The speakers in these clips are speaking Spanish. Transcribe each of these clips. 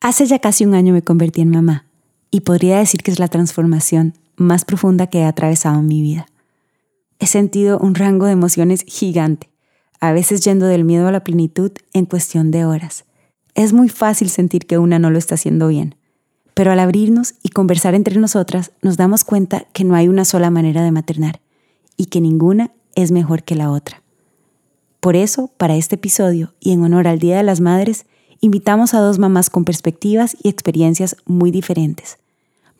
Hace ya casi un año me convertí en mamá y podría decir que es la transformación más profunda que he atravesado en mi vida. He sentido un rango de emociones gigante, a veces yendo del miedo a la plenitud en cuestión de horas. Es muy fácil sentir que una no lo está haciendo bien, pero al abrirnos y conversar entre nosotras nos damos cuenta que no hay una sola manera de maternar y que ninguna es mejor que la otra. Por eso, para este episodio y en honor al Día de las Madres, invitamos a dos mamás con perspectivas y experiencias muy diferentes.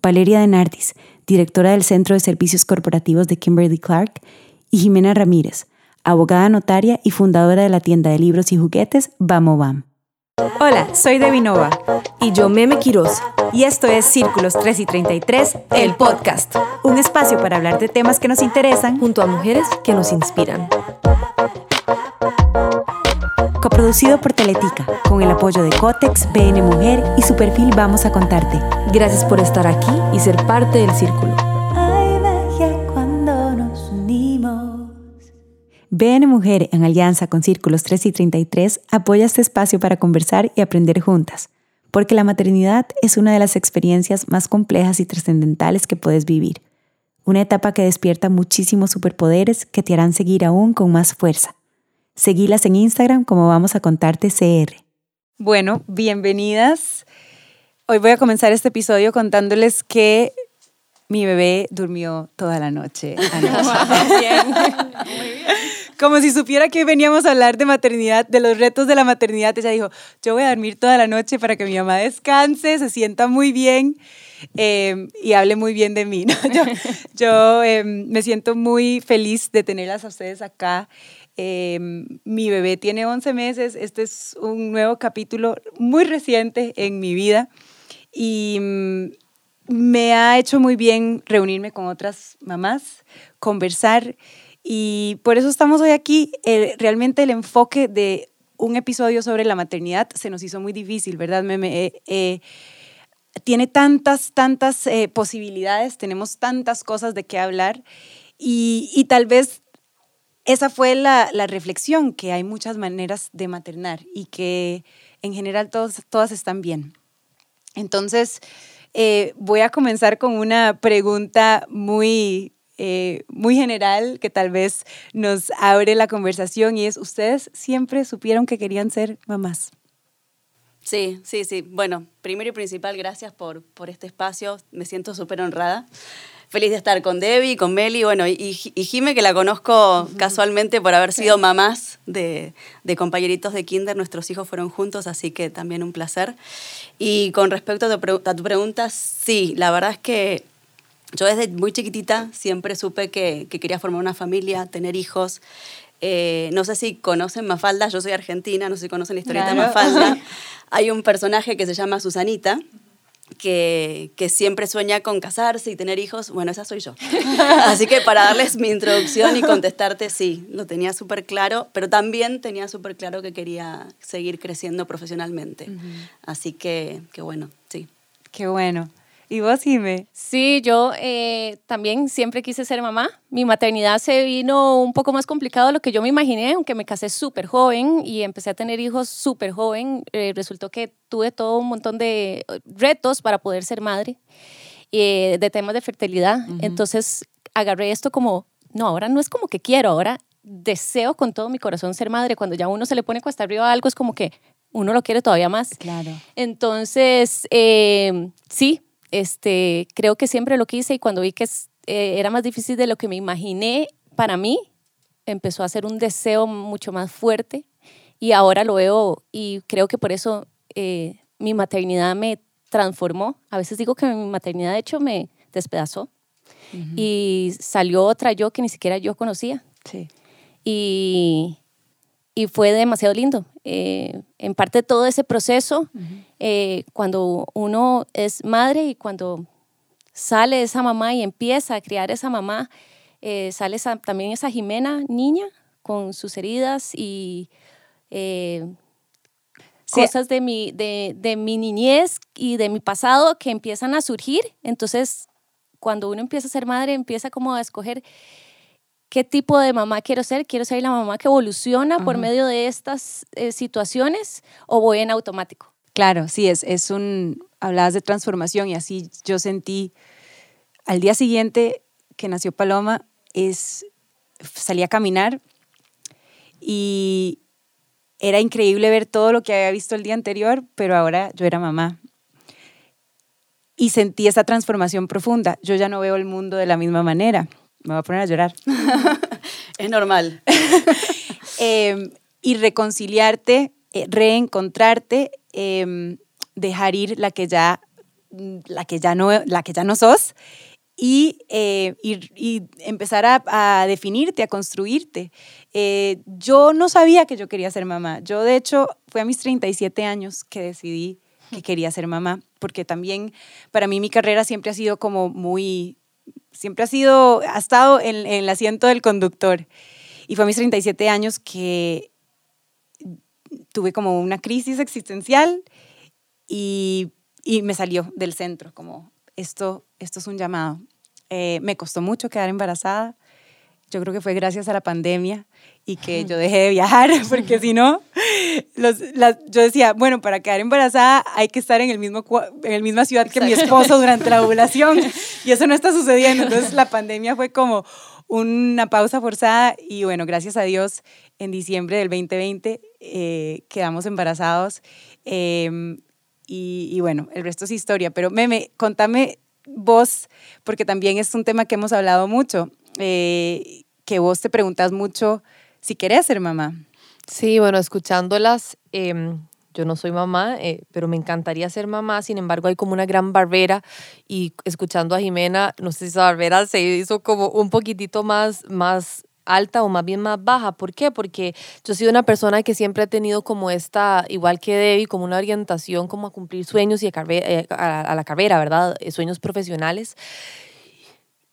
Valeria Denardis, directora del Centro de Servicios Corporativos de Kimberly Clark, y Jimena Ramírez, abogada notaria y fundadora de la tienda de libros y juguetes Bamo Bam. Hola, soy Devinova. Y yo Meme Quiroz. Y esto es Círculos 3 y 33, el podcast. Un espacio para hablar de temas que nos interesan junto a mujeres que nos inspiran. Coproducido por Teletica, con el apoyo de Cotex, BN Mujer y su perfil Vamos a Contarte. Gracias por estar aquí y ser parte del círculo. cuando nos unimos. BN Mujer, en alianza con Círculos 3 y 33, apoya este espacio para conversar y aprender juntas, porque la maternidad es una de las experiencias más complejas y trascendentales que puedes vivir. Una etapa que despierta muchísimos superpoderes que te harán seguir aún con más fuerza. Seguilas en Instagram como vamos a contarte CR. Bueno, bienvenidas. Hoy voy a comenzar este episodio contándoles que mi bebé durmió toda la noche. Como si supiera que veníamos a hablar de maternidad, de los retos de la maternidad. Ella dijo, yo voy a dormir toda la noche para que mi mamá descanse, se sienta muy bien em, y hable muy bien de mí. Yo, em, me siento muy feliz de tenerlas a ustedes acá Em, mi bebé tiene 11 meses, este es un nuevo capítulo muy reciente en mi vida y mm, me ha hecho muy bien reunirme con otras mamás, conversar y por eso estamos hoy aquí. realmente el enfoque de un episodio sobre la maternidad se nos hizo muy difícil, ¿verdad? Eh, eh, tiene tantas, tantas eh, posibilidades, tenemos tantas cosas de qué hablar y tal vez esa fue la, reflexión, que hay muchas maneras de maternar y que en general todos, todas están bien. Entonces, eh, voy a comenzar con una pregunta muy, eh, muy general que tal vez nos abre la conversación y es, ¿ustedes siempre supieron que querían ser mamás? Sí, sí, sí. Bueno, primero y principal, gracias por, por este espacio. Me siento súper honrada feliz de estar con Debbie, con Meli, bueno, y, y Jime, que la conozco casualmente por haber sido mamás de, de, compañeritos de kinder, nuestros hijos fueron juntos, así que también un placer. Y con respecto a tu, a tu pregunta, sí, la verdad es que yo desde muy chiquitita siempre supe que, que quería formar una familia, tener hijos. Eh, no sé si conocen Mafalda, yo soy argentina, no sé si conocen la historieta de Mafalda. Hay un personaje que se llama Susanita, que, que, siempre sueña con casarse y tener hijos, bueno, esa soy yo. Así que para darles mi introducción y contestarte, sí, lo tenía súper claro, pero también tenía súper claro que quería seguir creciendo profesionalmente. Así que, que bueno, sí. Qué bueno. ¿Y vos, Jime? Sí, yo eh, también siempre quise ser mamá. Mi maternidad se vino un poco más complicado de lo que yo me imaginé, aunque me casé súper joven y empecé a tener hijos súper joven. Eh, resultó que tuve todo un montón de retos para poder ser madre, eh, de temas de fertilidad. Entonces agarré esto como, no, ahora no es como que quiero, ahora deseo con todo mi corazón ser madre. Cuando ya uno se le pone cuesta arriba a algo, es como que uno lo quiere todavía más. Claro. Entonces, sí, este, creo que siempre lo quise y cuando vi que eh, era más difícil de lo que me imaginé para mí, empezó a ser un deseo mucho más fuerte y ahora lo veo y creo que por eso eh, mi maternidad me transformó. A veces digo que mi maternidad de hecho me despedazó y salió otra yo que ni siquiera yo conocía. Sí. Y, y fue demasiado lindo. Eh, en parte todo ese proceso, eh, cuando uno es madre y cuando sale esa mamá y empieza a criar esa mamá, eh, sale también esa Jimena niña con sus heridas y cosas de mi, de, de mi niñez y de mi pasado que empiezan a surgir. Entonces, cuando uno empieza a ser madre, empieza como a escoger qué tipo de mamá quiero ser. ¿Quiero ser la mamá que evoluciona por medio de estas eh, situaciones o voy en automático? Claro, sí, es, es un, hablabas de transformación y así yo sentí, al día siguiente que nació Paloma, es, salí a caminar y era increíble ver todo lo que había visto el día anterior, pero ahora yo era mamá. Y sentí esa transformación profunda. Yo ya no veo el mundo de la misma manera. Me voy a poner a llorar. es normal. Em, y reconciliarte, eh, reencontrarte, em, dejar ir la que ya, la que ya, no, la que ya no sos y, eh, y, empezar a, a, definirte, a construirte. Eh, yo no sabía que yo quería ser mamá. Yo, de hecho, fue a mis 37 años que decidí que quería ser mamá, porque también para mí mi carrera siempre ha sido como muy, siempre ha sido, ha estado en, el asiento del conductor. Y fue a mis 37 años que tuve como una crisis existencial y, y me salió del centro, como esto, esto es un llamado. Eh, me costó mucho quedar embarazada. Yo creo que fue gracias a la pandemia y que yo dejé de viajar, porque si no, los, yo decía, bueno, para quedar embarazada hay que estar en el mismo en la misma ciudad que mi esposo durante la ovulación y eso no está sucediendo. Entonces la pandemia fue como una pausa forzada y bueno, gracias a Dios, en diciembre del 2020 eh, quedamos embarazados em, y, y, bueno, el resto es historia. Pero Meme, contame vos, porque también es un tema que hemos hablado mucho, eh, que vos te preguntas mucho si querés ser mamá. Sí, bueno, escuchándolas, em, yo no soy mamá, eh, pero me encantaría ser mamá, sin embargo hay como una gran barbera y escuchando a Jimena, no sé si esa barbera se hizo como un poquitito más, más alta o más bien más baja. ¿Por qué? Porque yo he sido una persona que siempre ha tenido como esta, igual que Debbie, como una orientación como a cumplir sueños y a, eh, a la carrera, ¿verdad? Eh, sueños profesionales.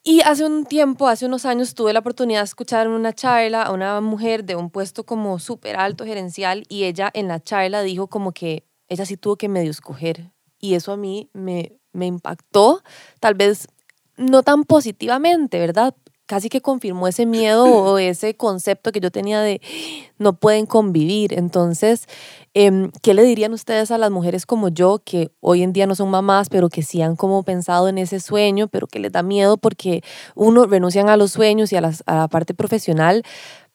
Y hace un tiempo, hace unos años, tuve la oportunidad de escuchar en una charla a una mujer de un puesto como súper alto gerencial y ella en la charla dijo como que ella sí tuvo que medio escoger. Y eso a mí me, me impactó, tal vez no tan positivamente, ¿verdad? Casi que confirmó ese miedo o ese concepto que yo tenía de no pueden convivir. Entonces, em, ¿qué le dirían ustedes a las mujeres como yo que hoy en día no son mamás, pero que sí han como pensado en ese sueño, pero que les da miedo porque uno renuncian a los sueños y a, a la parte profesional?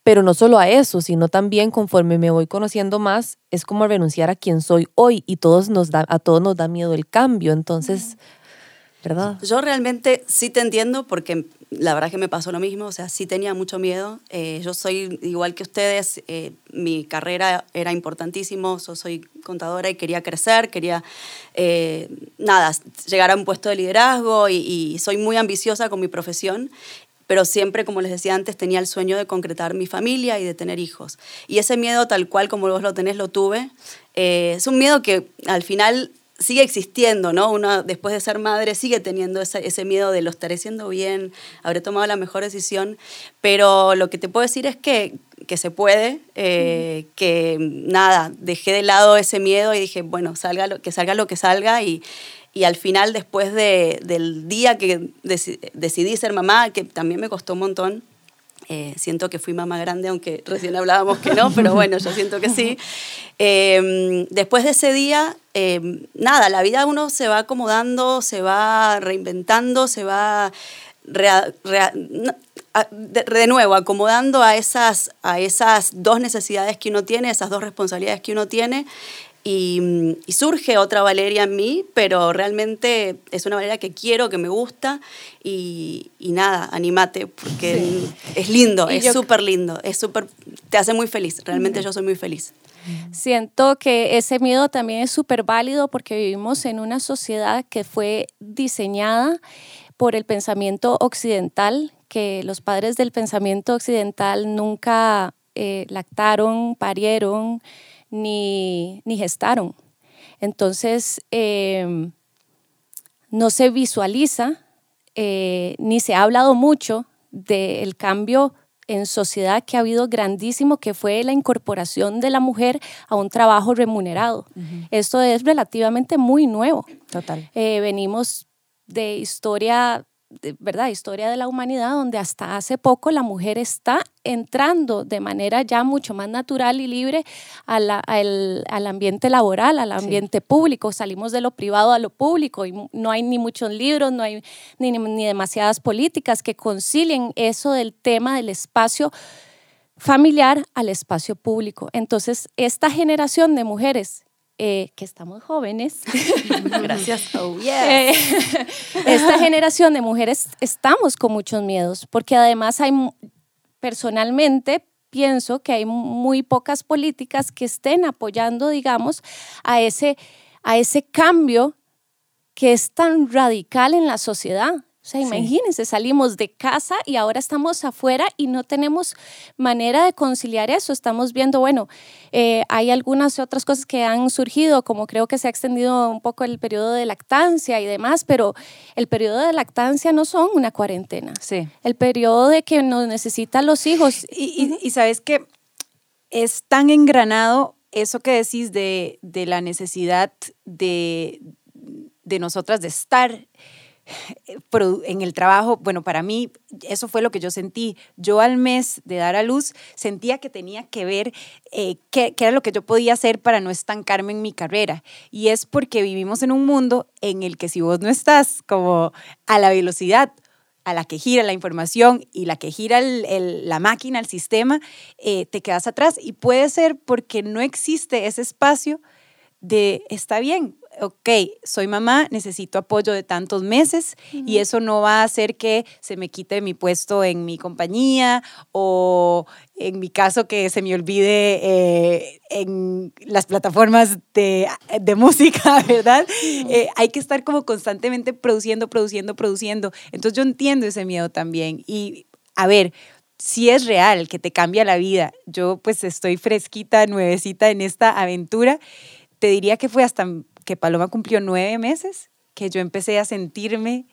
Pero no solo a eso, sino también conforme me voy conociendo más, es como renunciar a quien soy hoy y todos nos da, a todos nos da miedo el cambio. Entonces, ¿verdad? Yo realmente sí te entiendo porque la verdad que me pasó lo mismo, o sea, sí tenía mucho miedo. Eh, yo soy igual que ustedes, eh, mi carrera era importantísimo, yo soy contadora y quería crecer, quería, eh, nada, llegar a un puesto de liderazgo y, y soy muy ambiciosa con mi profesión pero siempre, como les decía antes, tenía el sueño de concretar mi familia y de tener hijos. Y ese miedo, tal cual como vos lo tenés, lo tuve. es un miedo que al final sigue existiendo, ¿no? Uno después de ser madre sigue teniendo ese, ese, miedo de lo estaré haciendo bien, habré tomado la mejor decisión, pero lo que te puedo decir es que, que se puede, eh, que nada, dejé de lado ese miedo y dije, bueno, salga lo, que salga lo que salga y, y al final después de, del día que decidí ser mamá, que también me costó un montón, eh, siento que fui mamá grande, aunque recién hablábamos que no, pero bueno, yo siento que sí. Em, después de ese día, em, nada, la vida uno se va acomodando, se va reinventando, se va de, nuevo acomodando a esas, a esas dos necesidades que uno tiene, esas dos responsabilidades que uno tiene. Y, surge otra Valeria en mí, pero realmente es una Valeria que quiero, que me gusta y, nada, animate, porque es lindo, es súper lindo, es súper, te hace muy feliz, realmente yo soy muy feliz. Siento que ese miedo también es súper válido porque vivimos en una sociedad que fue diseñada por el pensamiento occidental, que los padres del pensamiento occidental nunca eh, lactaron, parieron, ni, gestaron. Entonces, em, no se visualiza eh, ni se ha hablado mucho del cambio en sociedad que ha habido grandísimo, que fue la incorporación de la mujer a un trabajo remunerado. Esto es relativamente muy nuevo. Total. Eh, venimos de historia ¿verdad? Historia de la humanidad, donde hasta hace poco la mujer está entrando de manera ya mucho más natural y libre al, al, ambiente laboral, al ambiente público. Salimos de lo privado a lo público y no hay ni muchos libros, no hay ni, ni demasiadas políticas que concilien eso del tema del espacio familiar al espacio público. Entonces, esta generación de mujeres eh, que estamos jóvenes. Gracias. Oh, eh, esta generación de mujeres estamos con muchos miedos, porque además hay, personalmente, pienso que hay muy pocas políticas que estén apoyando, digamos, a ese, a ese cambio que es tan radical en la sociedad. Sea, imagínense, salimos de casa y ahora estamos afuera y no tenemos manera de conciliar eso. Estamos viendo, bueno, eh, hay algunas otras cosas que han surgido, como creo que se ha extendido un poco el periodo de lactancia y demás, pero el periodo de lactancia no son una cuarentena. Sí. El periodo de que nos necesitan los hijos. Y, sabes que es tan engranado eso que decís de, de la necesidad de, de nosotras de estar en el trabajo, bueno, para mí eso fue lo que yo sentí. Yo al mes de dar a luz sentía que tenía que ver eh, qué, qué, era lo que yo podía hacer para no estancarme en mi carrera. Y es porque vivimos en un mundo en el que si vos no estás como a la velocidad a la que gira la información y la que gira la máquina, el sistema, eh, te quedas atrás. Y puede ser porque no existe ese espacio de, está bien, ok, soy mamá, necesito apoyo de tantos meses y eso no va a hacer que se me quite mi puesto en mi compañía o en mi caso que se me olvide eh, en las plataformas de, música, ¿verdad? Eh, hay que estar como constantemente produciendo, produciendo, produciendo. Entonces yo entiendo ese miedo también y a ver, si es real que te cambia la vida, yo pues estoy fresquita, nuevecita en esta aventura, te diría que fue hasta que Paloma cumplió nueve meses, que yo empecé a sentirme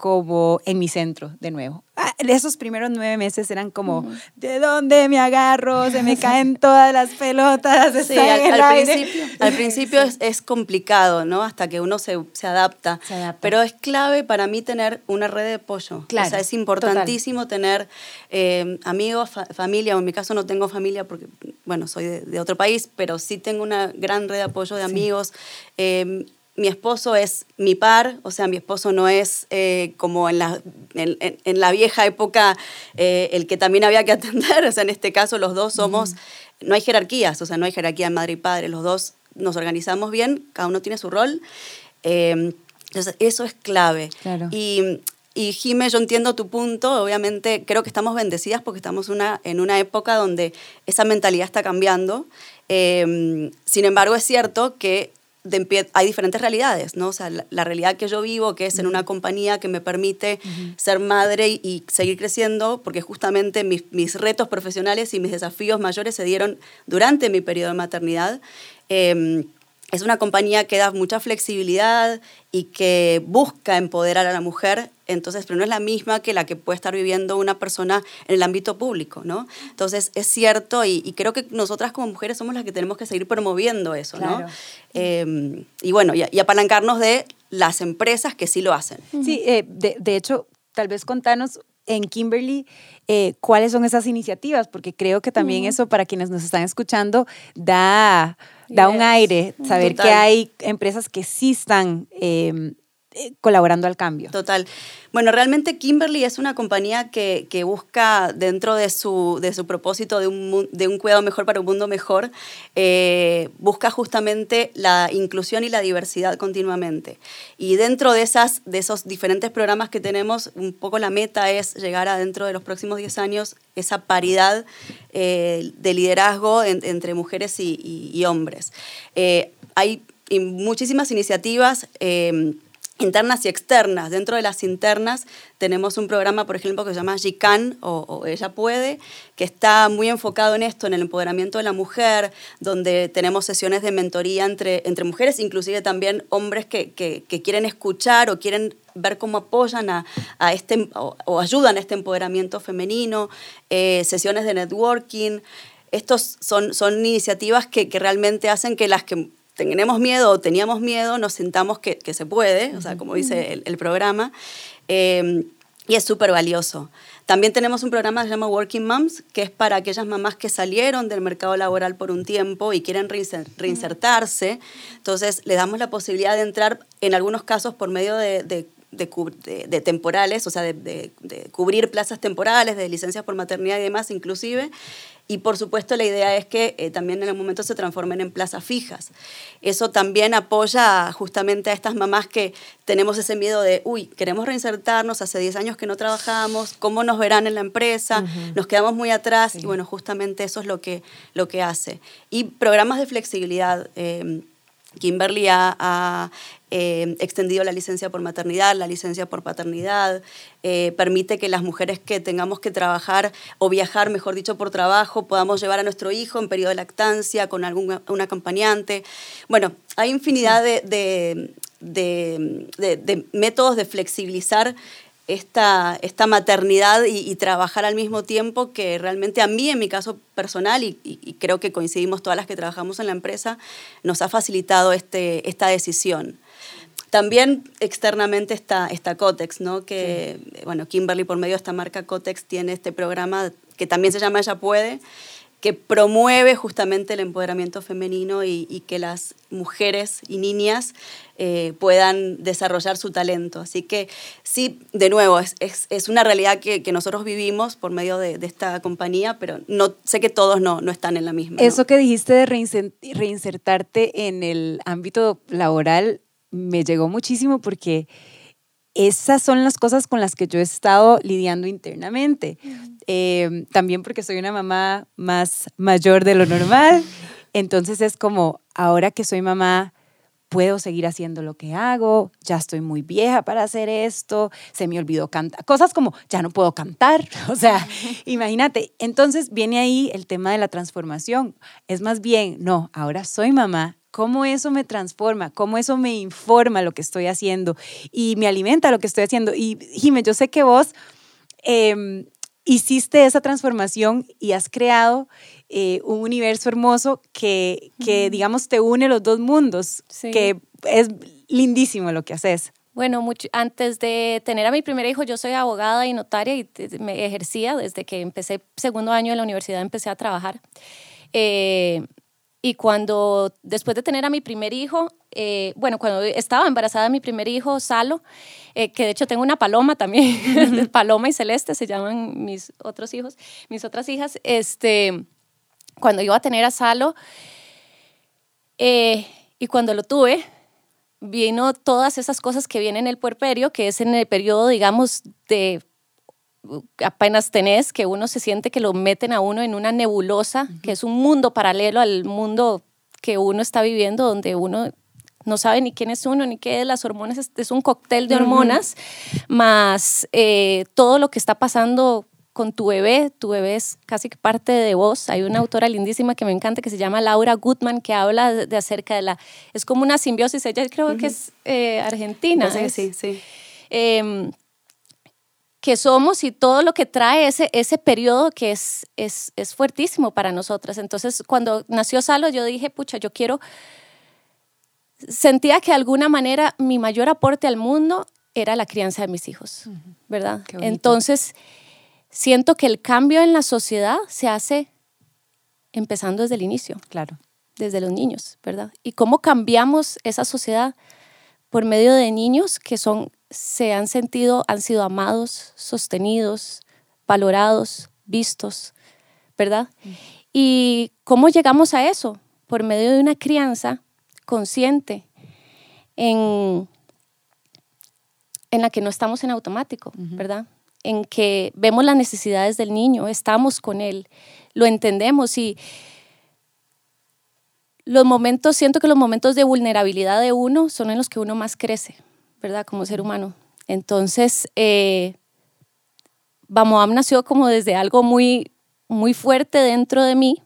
como en mi centro de nuevo. Ah, esos primeros nueve meses eran como, ¿de dónde me agarro? Se me caen todas las pelotas. Sí, al, principio, al principio es, complicado, ¿no? Hasta que uno se, se, adapta. Pero es clave para mí tener una red de apoyo. Claro, o sea, es importantísimo tener eh, amigos, familia, o en mi caso no tengo familia porque, bueno, soy de, otro país, pero sí tengo una gran red de apoyo de amigos. Eh, mi esposo es mi par, o sea, mi esposo no es eh, como en la, en, la, vieja época eh, el que también había que atender, o sea, en este caso los dos somos, no hay jerarquías, o sea, no hay jerarquía en madre y padre, los dos nos organizamos bien, cada uno tiene su rol, eh, entonces eso es clave. Y, y Jime, yo entiendo tu punto, obviamente creo que estamos bendecidas porque estamos una, en una época donde esa mentalidad está cambiando, sin embargo es cierto que hay diferentes realidades, ¿no? O sea, la, realidad que yo vivo, que es en una compañía que me permite ser madre y, seguir creciendo, porque justamente mis, mis, retos profesionales y mis desafíos mayores se dieron durante mi periodo de maternidad. Eh, es una compañía que da mucha flexibilidad y que busca empoderar a la mujer, entonces, pero no es la misma que la que puede estar viviendo una persona en el ámbito público, ¿no? Entonces, es cierto y, creo que nosotras como mujeres somos las que tenemos que seguir promoviendo eso, ¿no? Em, y bueno, y, apalancarnos de las empresas que sí lo hacen. Sí, eh, de, de hecho, tal vez contanos en Kimberly eh, cuáles son esas iniciativas, porque creo que también eso para quienes nos están escuchando da, da un aire, saber que hay empresas que sí están em, eh, colaborando al cambio. Total. Bueno, realmente Kimberly es una compañía que, que busca dentro de su, de su propósito de un, de un, cuidado mejor para un mundo mejor, eh, busca justamente la inclusión y la diversidad continuamente. Y dentro de, esas, de esos diferentes programas que tenemos, un poco la meta es llegar a dentro de los próximos 10 años esa paridad eh, de liderazgo entre mujeres y, y, hombres. hay muchísimas iniciativas internas y externas. Dentro de las internas tenemos un programa, por ejemplo, que se llama GICAN o, Ella Puede, que está muy enfocado en esto, en el empoderamiento de la mujer, donde tenemos sesiones de mentoría entre, entre mujeres, inclusive también hombres que, que, quieren escuchar o quieren ver cómo apoyan a, a este o, ayudan a este empoderamiento femenino, eh, sesiones de networking. Estos son, son iniciativas que, que realmente hacen que las que tenemos miedo o teníamos miedo, nos sentamos que, que se puede, o sea, como dice el, el programa, eh, y es súper valioso. También tenemos un programa que se llama Working Moms, que es para aquellas mamás que salieron del mercado laboral por un tiempo y quieren reinsertarse. Entonces, le damos la posibilidad de entrar, en algunos casos, por medio de, de de, temporales, o sea, de, cubrir plazas temporales, de licencias por maternidad y demás, inclusive. Y por supuesto la idea es que eh, también en el momento se transformen en plazas fijas. Eso también apoya justamente a estas mamás que tenemos ese miedo de, uy, queremos reinsertarnos, hace 10 años que no trabajamos, ¿cómo nos verán en la empresa? Nos quedamos muy atrás y bueno, justamente eso es lo que, lo que hace. Y programas de flexibilidad. Eh, Kimberly ha, eh, extendido la licencia por maternidad, la licencia por paternidad, eh, permite que las mujeres que tengamos que trabajar o viajar, mejor dicho, por trabajo, podamos llevar a nuestro hijo en periodo de lactancia con algún un acompañante. Bueno, hay infinidad de, de métodos de flexibilizar esta, esta maternidad y, trabajar al mismo tiempo que realmente a mí, en mi caso personal, y, creo que coincidimos todas las que trabajamos en la empresa, nos ha facilitado este, esta decisión. También externamente está, está Cotex, ¿no? que, bueno, Kimberly por medio de esta marca Cotex tiene este programa que también se llama Ella Puede, que promueve justamente el empoderamiento femenino y, que las mujeres y niñas eh, puedan desarrollar su talento. Así que sí, de nuevo, es, es, una realidad que, que, nosotros vivimos por medio de, de, esta compañía, pero no, sé que todos no, no están en la misma. Eso que dijiste de reinsertarte en el ámbito laboral me llegó muchísimo porque esas son las cosas con las que yo he estado lidiando internamente. Em, también porque soy una mamá más mayor de lo normal. Entonces es como, ahora que soy mamá, puedo seguir haciendo lo que hago, ya estoy muy vieja para hacer esto, se me olvidó cantar, cosas como, ya no puedo cantar, o sea, imagínate. Entonces viene ahí el tema de la transformación. Es más bien, no, ahora soy mamá, cómo eso me transforma, cómo eso me informa lo que estoy haciendo y me alimenta lo que estoy haciendo. Y Jimé, yo sé que vos em, hiciste esa transformación y has creado eh, un universo hermoso que, que, digamos, te une los dos mundos, que es lindísimo lo que haces. Bueno, mucho, antes de tener a mi primer hijo, yo soy abogada y notaria y me ejercía desde que empecé segundo año de la universidad, empecé a trabajar. Eh, y cuando, después de tener a mi primer hijo, eh, bueno, cuando estaba embarazada de mi primer hijo, Salo, eh, que de hecho tengo una paloma también, Paloma y Celeste se llaman mis otros hijos, mis otras hijas, este, cuando iba a tener a Salo, eh, y cuando lo tuve, vino todas esas cosas que vienen en el puerperio, que es en el periodo, digamos, de apenas tenés, que uno se siente que lo meten a uno en una nebulosa, que es un mundo paralelo al mundo que uno está viviendo, donde uno no sabe ni quién es uno, ni qué es las hormonas, es, un cóctel de hormonas, más eh, todo lo que está pasando con tu bebé, tu bebé es casi que parte de vos. Hay una autora lindísima que me encanta que se llama Laura Goodman que habla de, acerca de la, es como una simbiosis, ella creo que es eh, argentina. Sí, sí, sí. Em, que somos y todo lo que trae ese, ese periodo que es, es, es fuertísimo para nosotras. Entonces, cuando nació Salo, yo dije, pucha, yo quiero, sentía que de alguna manera mi mayor aporte al mundo era la crianza de mis hijos, ¿verdad? Entonces, siento que el cambio en la sociedad se hace empezando desde el inicio. Claro. Desde los niños, ¿verdad? Y cómo cambiamos esa sociedad por medio de niños que son se han sentido, han sido amados, sostenidos, valorados, vistos, ¿verdad? ¿Y cómo llegamos a eso? Por medio de una crianza consciente en, en la que no estamos en automático, ¿verdad? En que vemos las necesidades del niño, estamos con él, lo entendemos y los momentos, siento que los momentos de vulnerabilidad de uno son en los que uno más crece, ¿verdad? Como ser humano. Entonces, eh, Bamoam nació como desde algo muy, muy fuerte dentro de mí,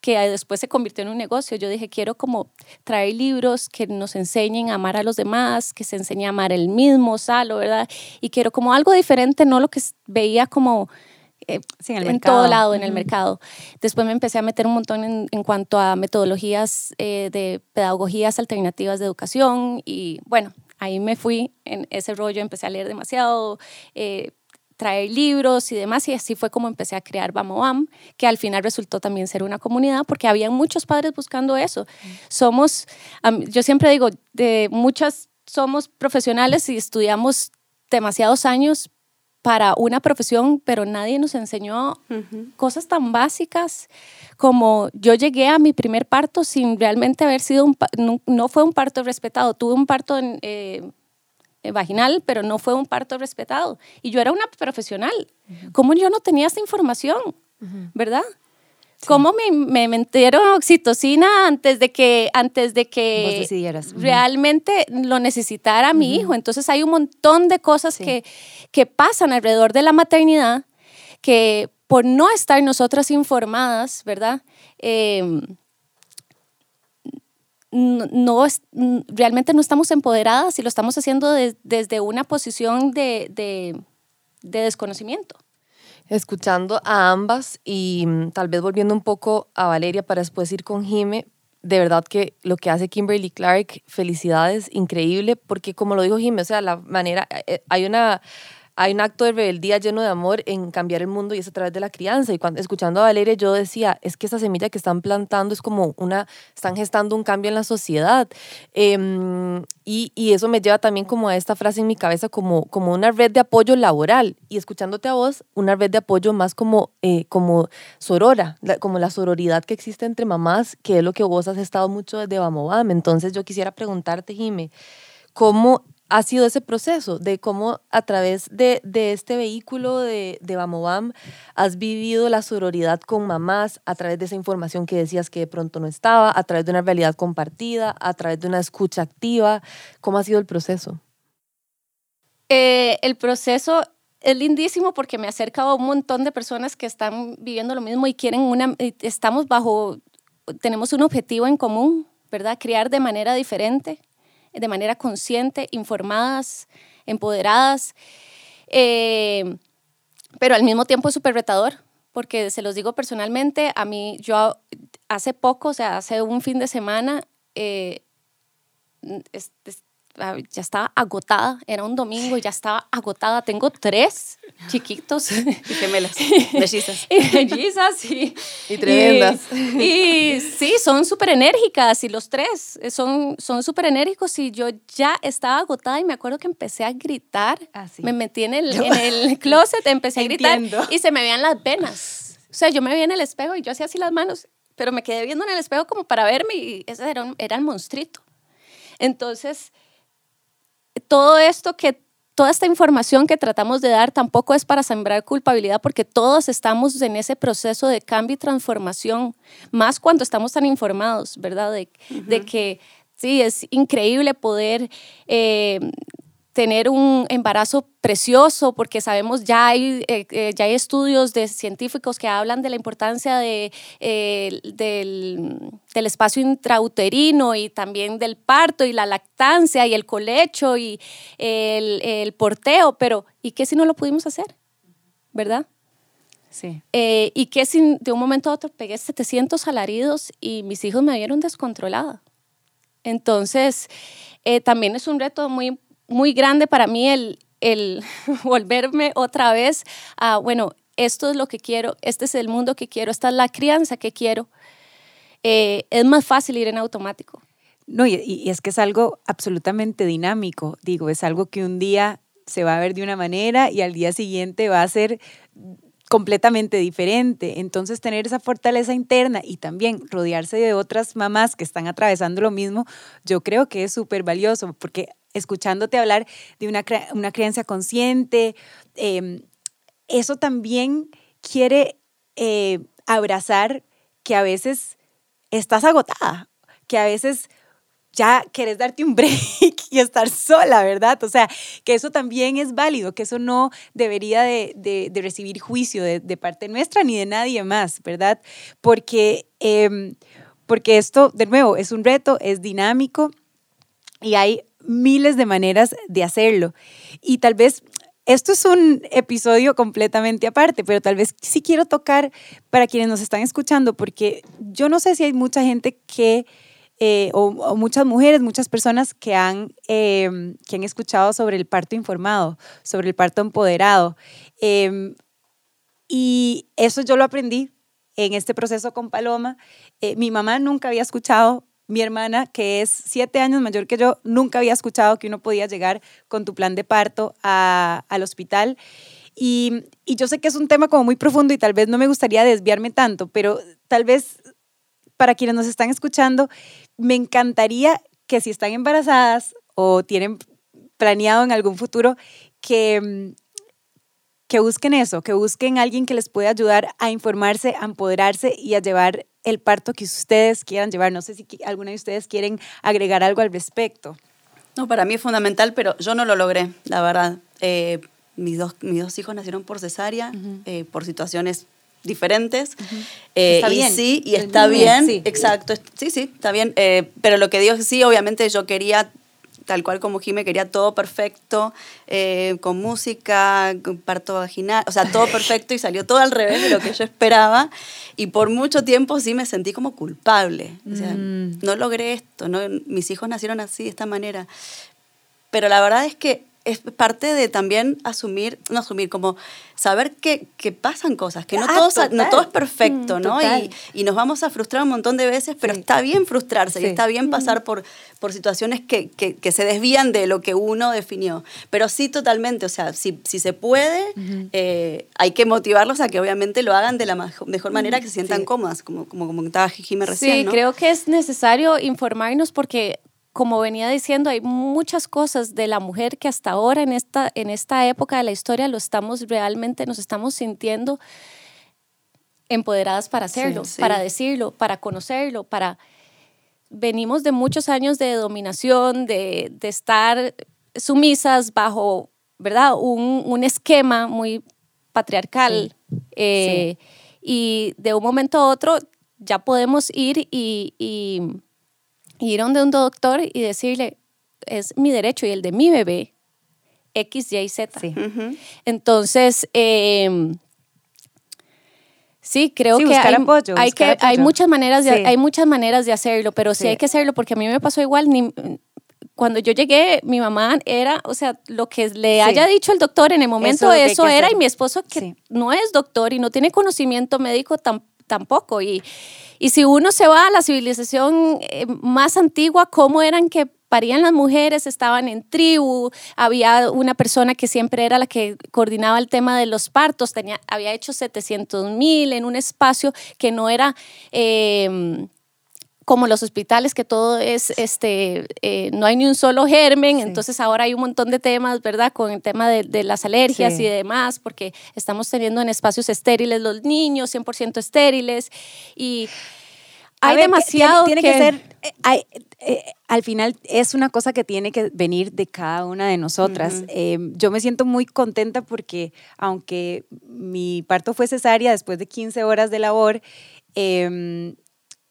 que después se convirtió en un negocio. Yo dije, quiero como traer libros que nos enseñen a amar a los demás, que se enseñe a amar el mismo, Salo, ¿verdad? Y quiero como algo diferente, no lo que veía como eh, Sí, en todo lado, en el mercado. Después me empecé a meter un montón en, en cuanto a metodologías eh, de pedagogías alternativas de educación y bueno, ahí me fui en ese rollo, empecé a leer demasiado, eh, traer libros y demás y así fue como empecé a crear Bamo Bam, que al final resultó también ser una comunidad porque había muchos padres buscando eso. Somos, am- yo siempre digo, de muchas somos profesionales y estudiamos demasiados años para una profesión, pero nadie nos enseñó cosas tan básicas como yo llegué a mi primer parto sin realmente haber sido un, no, no fue un parto respetado, tuve un parto en, eh, eh, vaginal, pero no fue un parto respetado. Y yo era una profesional. ¿Cómo yo no tenía esta información? ¿Verdad? ¿Cómo me, me metieron oxitocina antes de que, antes de Vos que realmente lo necesitara mi hijo? Entonces hay un montón de cosas Sí. que, que pasan alrededor de la maternidad que por no estar nosotras informadas, ¿verdad? Eh, no, realmente no estamos empoderadas y lo estamos haciendo de- desde una posición de, de- de desconocimiento. Escuchando a ambas y mm, tal vez volviendo un poco a Valeria para después ir con Jime, de verdad que lo que hace Kimberly Clark, felicidades, increíble, porque como lo dijo Jime, o sea, la manera, eh, hay una... Hay un acto de rebeldía lleno de amor en cambiar el mundo y es a través de la crianza. Y cuando escuchando a Valeria, yo decía, es que esa semilla que están plantando es como una, están gestando un cambio en la sociedad. Em, y, y eso me lleva también como a esta frase en mi cabeza, como, como una red de apoyo laboral. Y escuchándote a vos, una red de apoyo más como, eh, como sorora, como la sororidad que existe entre mamás, que es lo que vos has estado mucho desde Bamobam. Entonces yo quisiera preguntarte, Jime, ¿cómo ha sido ese proceso de cómo a través de, de este vehículo de, de Bamobam has vivido la sororidad con mamás a través de esa información que decías que de pronto no estaba, a través de una realidad compartida, a través de una escucha activa? ¿Cómo ha sido el proceso? Eh, el proceso es lindísimo porque me acerca a un montón de personas que están viviendo lo mismo y quieren una, estamos bajo, tenemos un objetivo en común, ¿verdad? Criar de manera diferente, de manera consciente, informadas, empoderadas, eh, pero al mismo tiempo es súper retador, porque se los digo personalmente, a mí, yo hace poco, o sea, hace un fin de semana, eh, ya estaba agotada, era un domingo y ya estaba agotada. Tengo tres chiquitos. Y gemelas, bellizas. y mellizas y, Y tremendas. Y, y sí, son súper enérgicas y los tres eh, son son súper enérgicos y yo ya estaba agotada y me acuerdo que empecé a gritar. Ah, sí. Me metí en el, en el closet, empecé a gritar Entiendo. y se me veían las venas. O sea, yo me veía en el espejo y yo hacía así las manos, pero me quedé viendo en el espejo como para verme y ese era, un- era el monstruito. Entonces, todo esto que, toda esta información que tratamos de dar tampoco es para sembrar culpabilidad porque todos estamos en ese proceso de cambio y transformación, más cuando estamos tan informados, ¿verdad? De, de que sí, es increíble poder... eh, tener un embarazo precioso, porque sabemos ya hay, eh, eh, ya hay estudios de científicos que hablan de la importancia de, eh, del, del espacio intrauterino y también del parto y la lactancia y el colecho y el, el porteo, pero ¿y qué si no lo pudimos hacer? ¿Verdad? Sí. Eh, y que si de un momento a otro pegué 700 alaridos y mis hijos me vieron descontrolada. Entonces, eh, también es un reto muy, muy grande para mí el, el volverme otra vez a, bueno, esto es lo que quiero, este es el mundo que quiero, esta es la crianza que quiero. Eh, es más fácil ir en automático. No, y, y es que es algo absolutamente dinámico. Digo, es algo que un día se va a ver de una manera y al día siguiente va a ser completamente diferente. Entonces, tener esa fortaleza interna y también rodearse de otras mamás que están atravesando lo mismo, yo creo que es súper valioso, porque escuchándote hablar de una, una creencia consciente, eh, eso también quiere eh, abrazar que a veces estás agotada, que a veces ya querés darte un break y estar sola, ¿verdad? O sea, que eso también es válido, que eso no debería de, de- recibir juicio de, de parte nuestra ni de nadie más, ¿verdad? Porque, em, porque esto, de nuevo, es un reto, es dinámico y hay miles de maneras de hacerlo. Y tal vez esto es un episodio completamente aparte, pero tal vez sí quiero tocar para quienes nos están escuchando, porque yo no sé si hay mucha gente que, eh, o, muchas mujeres, muchas personas que han, em, que han escuchado sobre el parto informado, sobre el parto empoderado. Em, y eso yo lo aprendí en este proceso con Paloma. Eh, mi mamá nunca había escuchado mi hermana, que es siete años mayor que yo, nunca había escuchado que uno podía llegar con tu plan de parto al hospital. Y, y, yo sé que es un tema como muy profundo y tal vez no me gustaría desviarme tanto, pero tal vez para quienes nos están escuchando, me encantaría que si están embarazadas o tienen planeado en algún futuro, que, que busquen eso, que busquen a alguien que les pueda ayudar a informarse, a empoderarse y a llevar el parto que ustedes quieran llevar. No sé si alguna de ustedes quieren agregar algo al respecto. No, para mí es fundamental, pero yo no lo logré, la verdad. Eh, mis, dos, mis dos hijos nacieron por cesárea, eh, por situaciones diferentes. Eh, está bien. Y sí, y está bien, sí. exacto. Sí, sí, está bien. pero lo que digo es sí, obviamente yo quería tal cual como Jime quería todo perfecto, eh, con música, con parto vaginal, o sea, todo perfecto y salió todo al revés de lo que yo esperaba. Y por mucho tiempo sí me sentí como culpable. O sea, mm. no logré esto, no, mis hijos nacieron así, de esta manera. Pero la verdad es que es parte de también asumir, no asumir, como saber que, que pasan cosas, que no, ah, todo, no todo es perfecto, mm, ¿no? Y, y, nos vamos a frustrar un montón de veces, pero está bien frustrarse y está bien pasar por, por situaciones que, que, que, se desvían de lo que uno definió. Pero sí, totalmente, o sea, si, si se puede, eh, hay que motivarlos a que obviamente lo hagan de la mejor manera, que se sientan cómodas, como, como comentaba Jimé recién. Sí, creo que es necesario informarnos porque como venía diciendo, hay muchas cosas de la mujer que hasta ahora en esta, en esta época de la historia lo estamos realmente, nos estamos sintiendo empoderadas para hacerlo, para decirlo, para conocerlo, para... Venimos de muchos años de dominación, de, de estar sumisas bajo, ¿verdad? Un, un esquema muy patriarcal. Eh, y de un momento a otro ya podemos ir y, y ir donde un doctor y decirle, es mi derecho y el de mi bebé, X, Y, Z. Sí. Entonces, eh, sí, creo que, hay, hay, que hay, muchas maneras de, hay muchas maneras de hacerlo, pero sí. hay que hacerlo porque a mí me pasó igual. Ni, cuando yo llegué, mi mamá era, o sea, lo que le haya dicho el doctor en el momento, eso, era, y mi esposo, que no es doctor y no tiene conocimiento médico tampoco. Y, y si uno se va a la civilización eh, más antigua, ¿cómo eran que parían las mujeres? Estaban en tribu, había una persona que siempre era la que coordinaba el tema de los partos, tenía, había hecho 700 mil en un espacio que no era... Em, como los hospitales, que todo es, este, eh, no hay ni un solo germen, entonces ahora hay un montón de temas, ¿verdad? Con el tema de, las alergias y demás, porque estamos teniendo en espacios estériles los niños, 100% estériles, y hay demasiado tiene, que, ser, eh, hay, eh, al final es una cosa que tiene que venir de cada una de nosotras. yo me siento muy contenta porque aunque mi parto fue cesárea después de 15 horas de labor, eh,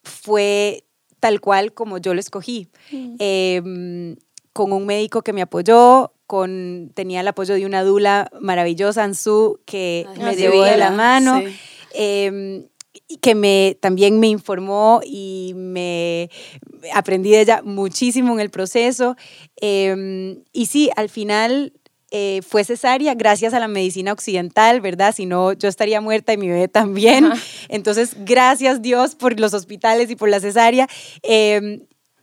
fue tal cual como yo lo escogí. Mm. Em, con un médico que me apoyó, con, tenía el apoyo de una dula maravillosa, Ansu, que me llevó de la mano. Em, y que me, también me informó y me aprendí de ella muchísimo en el proceso. Em, y sí, al final eh, fue cesárea gracias a la medicina occidental, ¿verdad? Si no, yo estaría muerta y mi bebé también. Entonces, gracias Dios por los hospitales y por la cesárea. Em,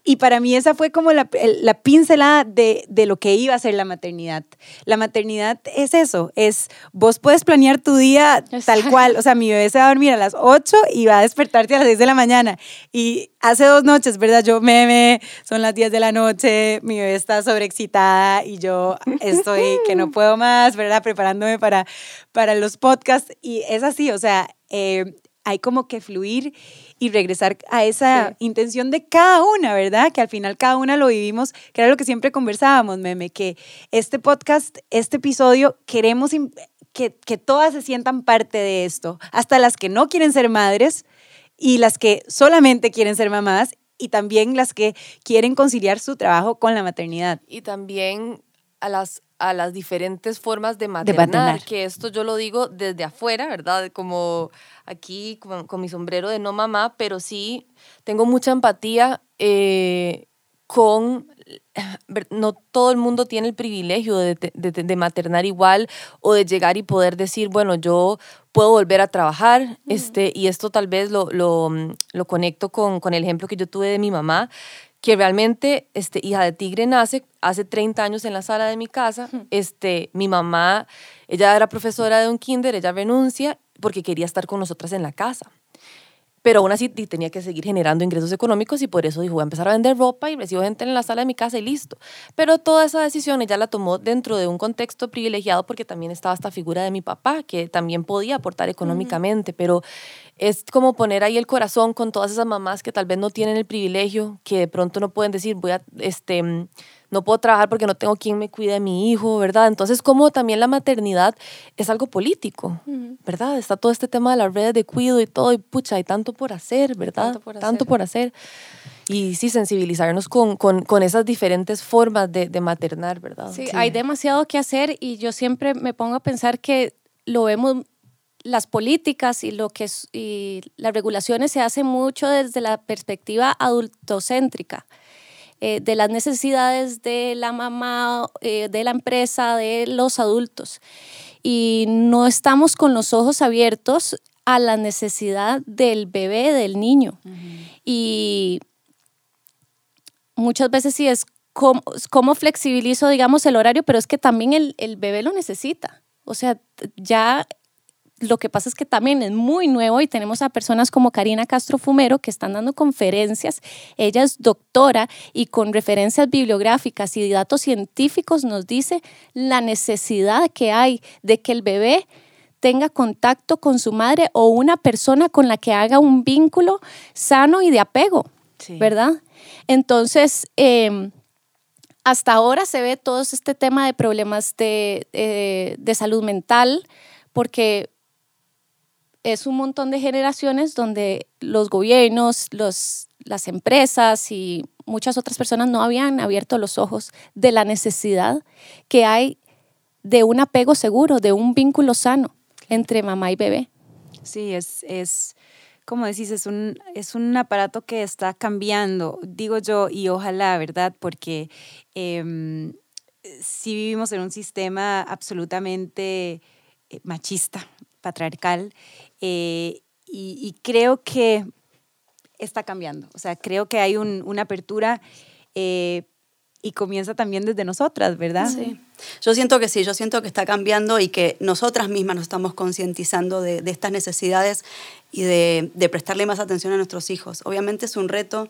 y para mí esa fue como la, la pincelada de, de, lo que iba a ser la maternidad. La maternidad es eso, es vos puedes planear tu día tal cual. O sea, mi bebé se va a dormir a las 8 y va a despertarte a las 10 de la mañana. Y hace dos noches, ¿verdad? Yo meme, son las 10 de la noche, mi bebé está sobreexcitada y yo estoy que no puedo más, ¿verdad? Preparándome para, para los podcasts. Y es así, o sea, eh, hay como que fluir y regresar a esa intención de cada una, ¿verdad? Que al final cada una lo vivimos, que era lo que siempre conversábamos, meme, que este podcast, este episodio, queremos que, que todas se sientan parte de esto, hasta las que no quieren ser madres y las que solamente quieren ser mamás y también las que quieren conciliar su trabajo con la maternidad. Y también a las a las diferentes formas de maternar, que esto yo lo digo desde afuera, ¿verdad? Como aquí con, mi sombrero de no mamá, pero sí tengo mucha empatía eh, con no todo el mundo tiene el privilegio de, de, maternar igual o de llegar y poder decir, bueno, yo puedo volver a trabajar, este, y esto tal vez lo, lo, lo conecto con, con, el ejemplo que yo tuve de mi mamá, que realmente, este, hija de tigre nace hace 30 años en la sala de mi casa, este, mi mamá, ella era profesora de un kinder, ella renuncia porque quería estar con nosotras en la casa. Pero aún así tenía que seguir generando ingresos económicos y por eso dijo, voy a empezar a vender ropa y recibo gente en la sala de mi casa y listo. Pero toda esa decisión ella la tomó dentro de un contexto privilegiado porque también estaba esta figura de mi papá, que también podía aportar económicamente, pero es como poner ahí el corazón con todas esas mamás que tal vez no tienen el privilegio, que de pronto no pueden decir, voy a, este no puedo trabajar porque no tengo quien me cuide de mi hijo, ¿verdad? Entonces, como también la maternidad es algo político, ¿verdad? Está todo este tema de las redes de cuido y todo, y pucha, hay tanto por hacer, ¿verdad? Tanto por hacer. Y sí, sensibilizarnos con, con, con esas diferentes formas de, de maternar, ¿verdad? Sí, hay demasiado que hacer y yo siempre me pongo a pensar que lo vemos las políticas y lo que y las regulaciones se hacen mucho desde la perspectiva adultocéntrica. Eh, de las necesidades de la mamá, eh, de la empresa, de los adultos. Y no estamos con los ojos abiertos a la necesidad del bebé, del niño. Y muchas veces sí es cómo, flexibilizo, digamos, el horario, pero es que también el, el bebé lo necesita. O sea, ya lo que pasa es que también es muy nuevo y tenemos a personas como Karina Castro Fumero que están dando conferencias. Ella es doctora y con referencias bibliográficas y datos científicos nos dice la necesidad que hay de que el bebé tenga contacto con su madre o una persona con la que haga un vínculo sano y de apego, ¿verdad? Entonces, em, hasta ahora se ve todo este tema de problemas de, eh, de salud mental, porque es un montón de generaciones donde los gobiernos, los, las empresas y muchas otras personas no habían abierto los ojos de la necesidad que hay de un apego seguro, de un vínculo sano entre mamá y bebé. Sí, es, es como decís, es un, es un aparato que está cambiando, digo yo, y ojalá, ¿verdad? Porque eh, si vivimos en un sistema absolutamente eh, machista, patriarcal, eh, y, creo que está cambiando. O sea, creo que hay una apertura eh, y comienza también desde nosotras, ¿verdad? Sí. Yo siento que sí, yo siento que está cambiando y que nosotras mismas nos estamos concientizando de, estas necesidades y de, de prestarle más atención a nuestros hijos. Obviamente es un reto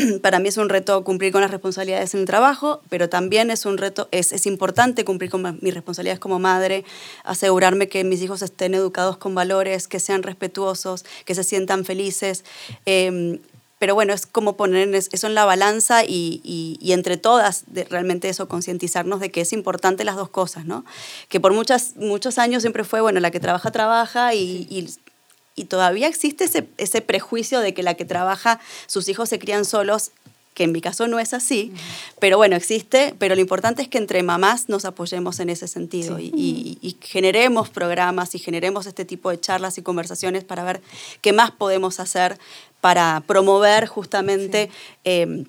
para mí es un reto cumplir con las responsabilidades en el trabajo, pero también es un reto, es, es importante cumplir con mis responsabilidades como madre, asegurarme que mis hijos estén educados con valores, que sean respetuosos, que se sientan felices. Em, pero bueno, es como poner eso en la balanza y, y, entre todas, realmente eso, concientizarnos de que es importante las dos cosas, ¿no? Que por muchas, muchos años siempre fue, bueno, la que trabaja, trabaja y y todavía existe ese, ese prejuicio de que la que trabaja, sus hijos se crían solos que en mi caso no es así, pero bueno, existe, pero lo importante es que entre mamás nos apoyemos en ese sentido y, generemos programas y generemos este tipo de charlas y conversaciones para ver qué más podemos hacer para promover justamente... Em,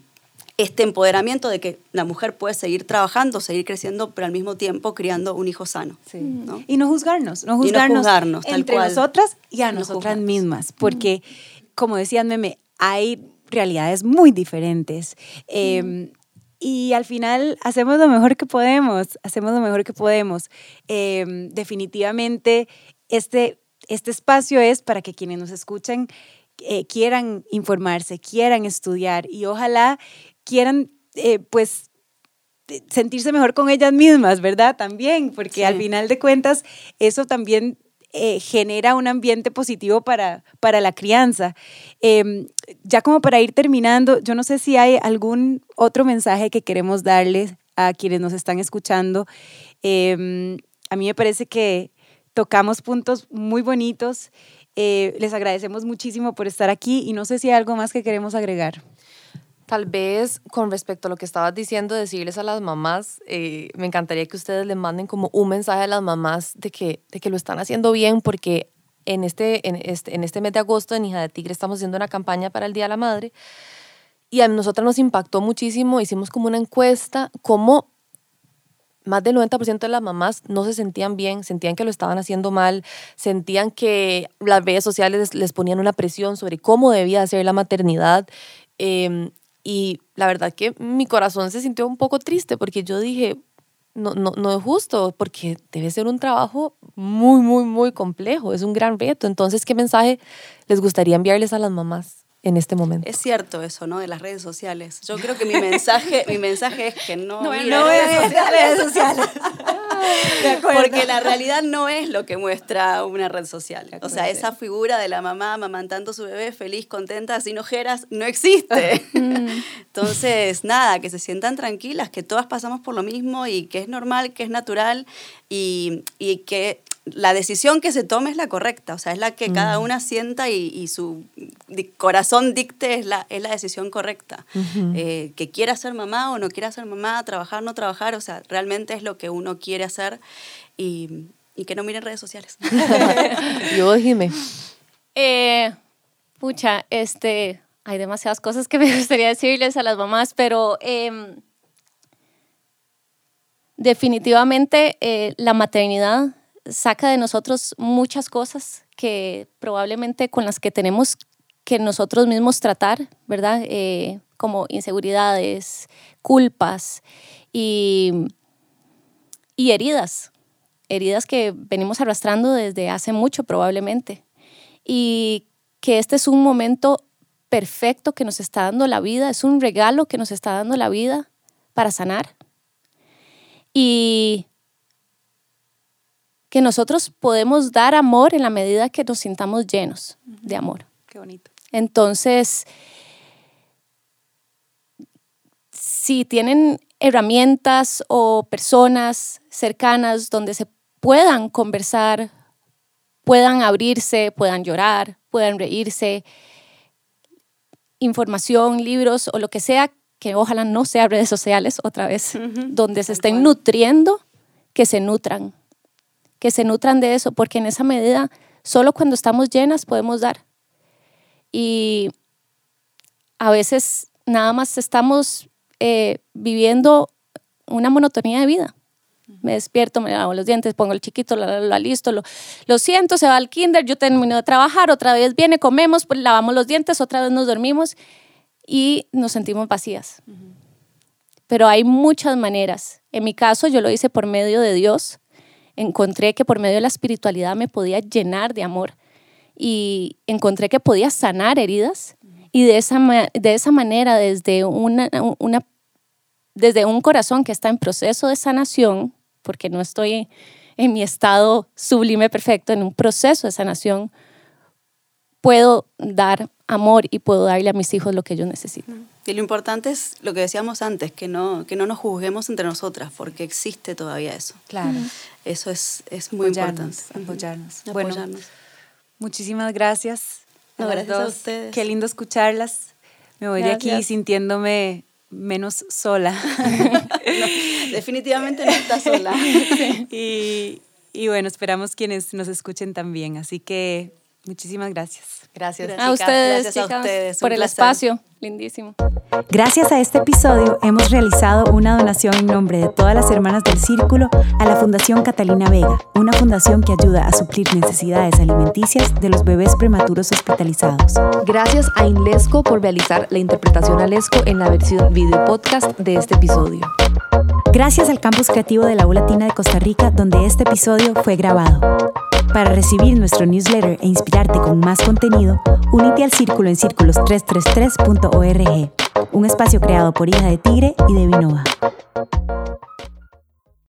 este empoderamiento de que la mujer puede seguir trabajando, seguir creciendo, pero al mismo tiempo criando un hijo sano. Y no juzgarnos, no juzgarnos, entre nosotras y a nosotras mismas, porque, como decían Meme, hay realidades muy diferentes. Em, y al final hacemos lo mejor que podemos, hacemos lo mejor que podemos. Em, definitivamente, este, este espacio es para que quienes nos escuchen eh, quieran informarse, quieran estudiar y ojalá quieran, eh, pues, sentirse mejor con ellas mismas, ¿verdad? También, porque al final de cuentas eso también eh, genera un ambiente positivo para, para la crianza. Em, ya como para ir terminando, yo no sé si hay algún otro mensaje que queremos darles a quienes nos están escuchando. Em, a mí me parece que tocamos puntos muy bonitos. Eh, les agradecemos muchísimo por estar aquí y no sé si hay algo más que queremos agregar. Tal vez con respecto a lo que estabas diciendo, decirles a las mamás, eh, me encantaría que ustedes le manden como un mensaje a las mamás de que, de que lo están haciendo bien porque en este, en, este, en este mes de agosto en Hija de Tigre estamos haciendo una campaña para el Día de la Madre y a nosotros nos impactó muchísimo, hicimos como una encuesta, como más del 90% de las mamás no se sentían bien, sentían que lo estaban haciendo mal, sentían que las redes sociales les, ponían una presión sobre cómo debía ser la maternidad. Em, y la verdad que mi corazón se sintió un poco triste porque yo dije, no, no, no es justo, porque debe ser un trabajo muy, muy, muy complejo, es un gran reto. Entonces, ¿qué mensaje les gustaría enviarles a las mamás? En este momento. Es cierto eso, ¿no? De las redes sociales. Yo creo que mi mensaje, mi mensaje es que no, no, no redes sociales. Porque la realidad no es lo que muestra una red social. O sea, esa figura de la mamá amamantando a su bebé feliz, contenta, sin ojeras, no existe. Mm. Entonces, nada, que se sientan tranquilas, que todas pasamos por lo mismo y que es normal, que es natural y, y que la decisión que se tome es la correcta, o sea, es la que cada mm. una sienta y, su corazón dicte es la, es la decisión correcta. Eh, que quiera ser mamá o no quiera ser mamá, trabajar, no trabajar, o sea, realmente es lo que uno quiere hacer y, que no miren redes sociales. Yo, Jimé. Eh, pucha, este, hay demasiadas cosas que me gustaría decirles a las mamás, pero... Em, definitivamente eh, la maternidad saca de nosotros muchas cosas que probablemente con las que tenemos que nosotros mismos tratar, ¿verdad? Eh, como inseguridades, culpas y, y heridas, heridas que venimos arrastrando desde hace mucho probablemente. Y que este es un momento perfecto que nos está dando la vida, es un regalo que nos está dando la vida para sanar. Y que nosotros podemos dar amor en la medida que nos sintamos llenos de amor. Qué bonito. Entonces, si tienen herramientas o personas cercanas donde se puedan conversar, puedan abrirse, puedan llorar, puedan reírse, información, libros o lo que sea, que ojalá no sea redes sociales otra vez, donde se estén nutriendo, que se nutran, que se nutran de eso, porque en esa medida, solo cuando estamos llenas podemos dar. Y a veces nada más estamos eh, viviendo una monotonía de vida. Me despierto, me lavo los dientes, pongo el chiquito, lo, listo, lo, lo, siento, se va al kinder, yo termino de trabajar, otra vez viene, comemos, pues lavamos los dientes, otra vez nos dormimos y nos sentimos vacías. Pero hay muchas maneras. En mi caso, yo lo hice por medio de Dios, encontré que por medio de la espiritualidad me podía llenar de amor y encontré que podía sanar heridas. Y de esa, de esa manera desde, una, desde un corazón que está en proceso de sanación, porque no estoy en mi estado sublime perfecto, en un proceso de sanación, puedo dar amor y puedo darle a mis hijos lo que ellos necesitan. Y lo importante es lo que decíamos antes, que no, que no nos juzguemos entre nosotras, porque existe todavía eso. Claro. Eso es, es muy importante. Apoyarnos. Bueno, muchísimas gracias. gracias a ustedes. Qué lindo escucharlas. Me voy de aquí sintiéndome menos sola. definitivamente no estás sola. y, y bueno, esperamos quienes nos escuchen también. Así que muchísimas gracias. Gracias, a ustedes, a ustedes por el espacio. Lindísimo. Gracias a este episodio hemos realizado una donación en nombre de todas las hermanas del Círculo a la Fundación Catalina Vega, una fundación que ayuda a suplir necesidades alimenticias de los bebés prematuros hospitalizados. Gracias a Inlesco por realizar la interpretación al ESCO en la versión video podcast de este episodio. Gracias al Campus Creativo de la U Latina de Costa Rica, donde este episodio fue grabado. Para recibir nuestro newsletter e inspirarte con más contenido, únete al círculo en círculos333.org, un espacio creado por Hija de Tigre y de Vinova.